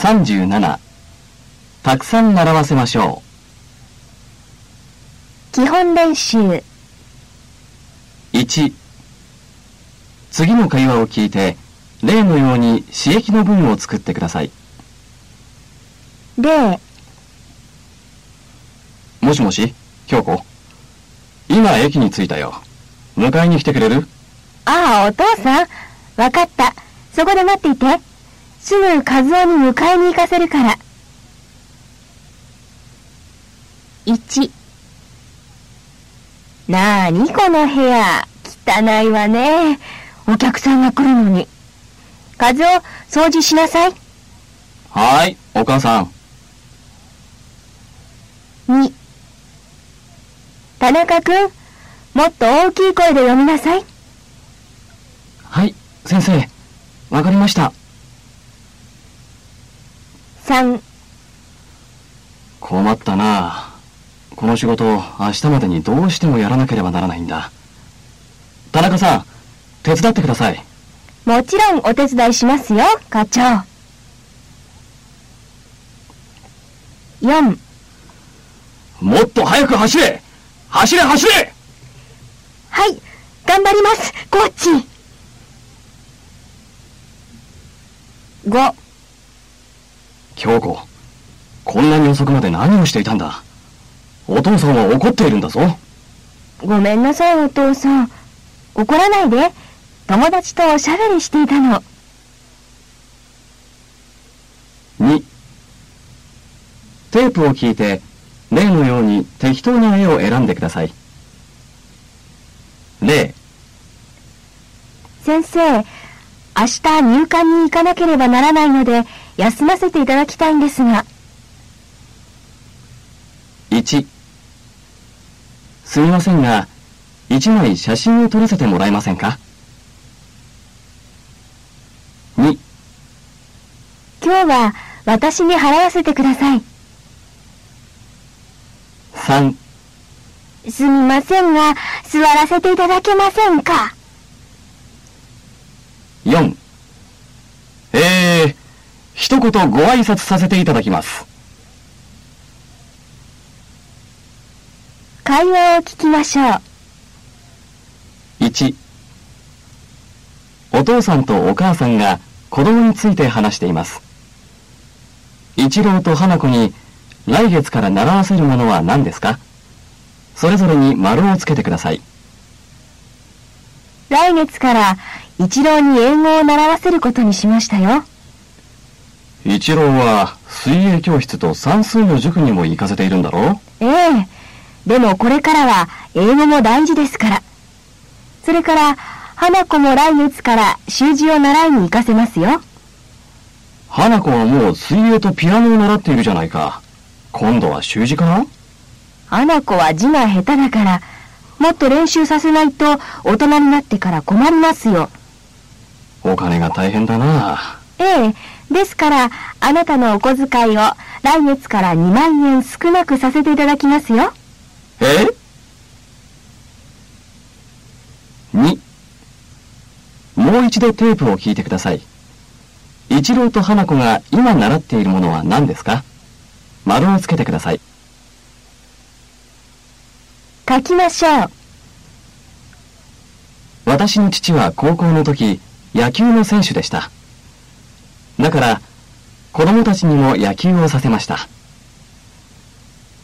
37たくさん習わせましょ基本練習う。1次の会話を聞いて、例のように刺激の文を作ってください。例もしもし、京子。今駅に着いたよ。迎えに来てくれる？ああ、お父さん。わかった。そこで待っていて。すぐ和夫に迎えに行かせるから。1なあにこの部屋。汚いわね。お客さんが来るのに。和夫、掃除しなさい。はーい、お母さん。2田中君、もっと大きい声で読みなさい。はい、先生。わかりました。3困ったなこの仕事、明日までにどうしてもやらなければならないんだ。田中さん、手伝ってください。もちろんお手伝いしますよ、課長。4もっと早く走れ走れ走れはい、頑張ります、コーチ。5京子、こんなに遅くまで何をしていたんだお父さんは怒っているんだぞ。ごめんなさい、お父さん。怒らないで。友達とおしゃべりしていたの。2テープを聞いて、例のように適当な絵を選んでください。例、先生、明日入管に行かなければならないので、休ませていただきたいんですが。1すみませんが、1枚写真を撮らせてもらえませんか ?2 今日は私に払わせてください。3すみませんが、座らせていただけませんか？4えー、一言ご挨拶させていただきます。会話を聞きましょう。1お父さんとお母さんが子供について話しています。一郎と花子に来月から習わせるものは何ですか？それぞれに丸をつけてください。来月から一郎に英語を習わせることにしましたよ。一郎は水泳教室と算数の塾にも行かせているんだろええ。でもこれからは英語も大事ですから。それから、花子も来月から習字を習いに行かせますよ。花子はもう水泳とピアノを習っているじゃないか。今度は習字かな？花子は字が下手だから、もっと練習させないと大人になってから困りますよ。お金が大変だな。ええ。ですから、あなたのお小遣いを来月から2万円少なくさせていただきますよ。え ?2 もう一度テープを聞いてください。一郎と花子が今習っているものは何ですか？丸をつけてください。書きましょう。私の父は高校の時、野球の選手でした。だから、子供たちにも野球をさせました。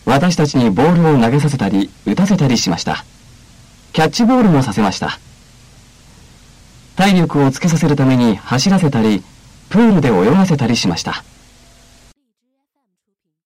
私たちにボールを投げさせたり、打たせたりしました。キャッチボールもさせました。体力をつけさせるために走らせたり、プールで泳がせたりしました。